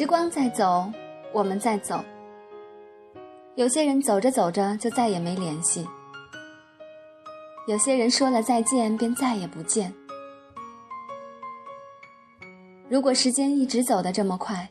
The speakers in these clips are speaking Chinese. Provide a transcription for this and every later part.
时光在走，我们在走。有些人走着走着就再也没联系，有些人说了再见便再也不见。如果时间一直走得这么快，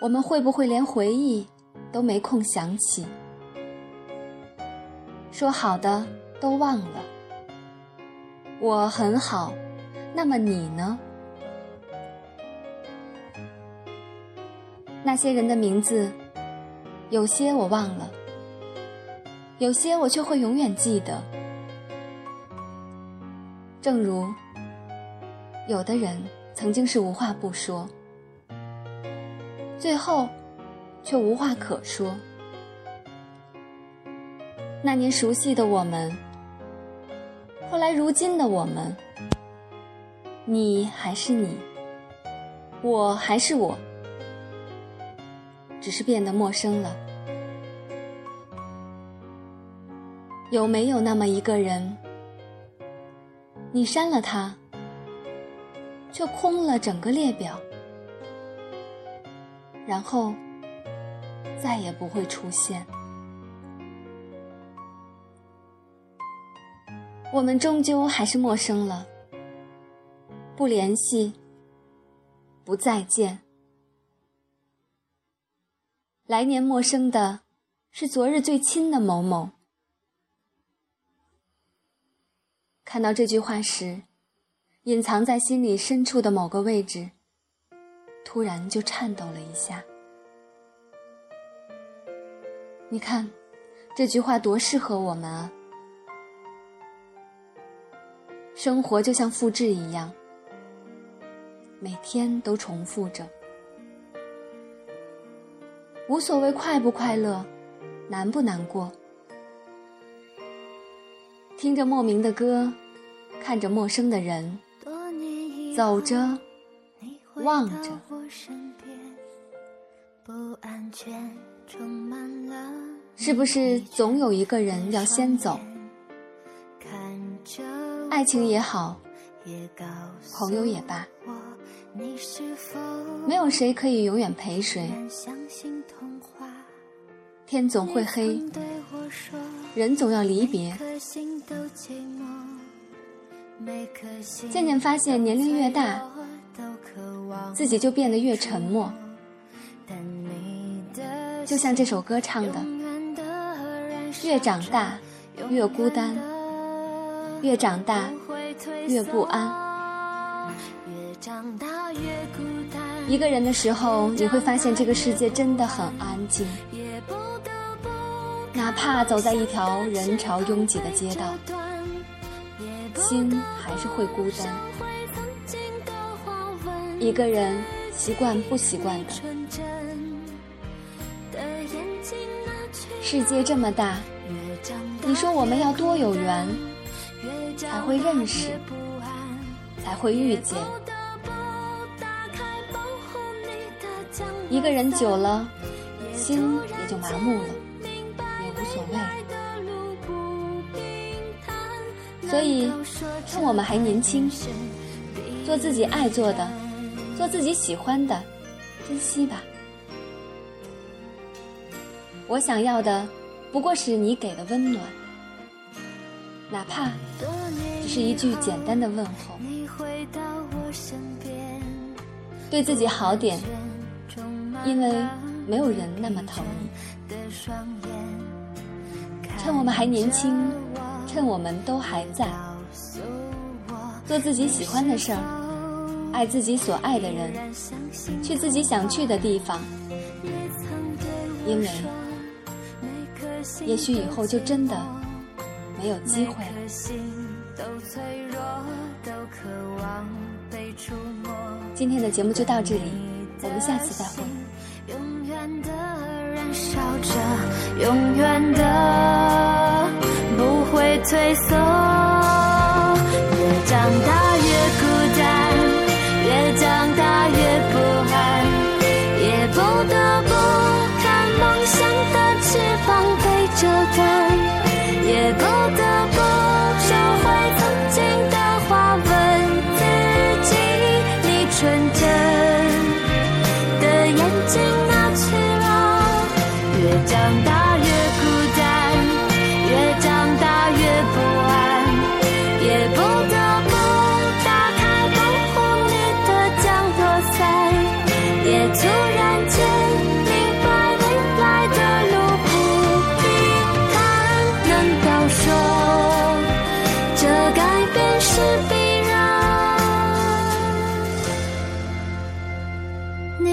我们会不会连回忆都没空想起？说好的都忘了。我很好，那么你呢？那些人的名字，有些我忘了，有些我却会永远记得。正如，有的人曾经是无话不说。最后，却无话可说。那年熟悉的我们，后来如今的我们，你还是你，我还是我，只是变得陌生了。有没有那么一个人，你删了他，却空了整个列表？然后，再也不会出现。我们终究还是陌生了，不联系，不再见。来年陌生的，是昨日最亲的某某。看到这句话时，隐藏在心里深处的某个位置。突然就颤抖了一下。你看，这句话多适合我们啊！生活就像复制一样，每天都重复着，无所谓快不快乐，难不难过，听着莫名的歌，看着陌生的人，走着。望着，是不是总有一个人要先走？爱情也好，朋友也罢，没有谁可以永远陪谁。天总会黑，人总要离别。渐渐发现，年龄越大。自己就变得越沉默，就像这首歌唱的：“越长大越孤单，越长大越不安。”一个人的时候，你会发现这个世界真的很安静，哪怕走在一条人潮拥挤的街道，心还是会孤单。一个人习惯不习惯的。世界这么大，你说我们要多有缘，才会认识，才会遇见。一个人久了，心也就麻木了，也无所谓。所以，趁我们还年轻，做自己爱做的。做自己喜欢的，珍惜吧。我想要的，不过是你给的温暖，哪怕只是一句简单的问候。对自己好点，因为没有人那么疼你。趁我们还年轻，趁我们都还在，做自己喜欢的事儿。爱自己所爱的人，去自己想去的地方，因为也许以后就真的没有机会了。今天的节目就到这里，我们下次再会。永远的燃烧着，永远的不会退缩，越长大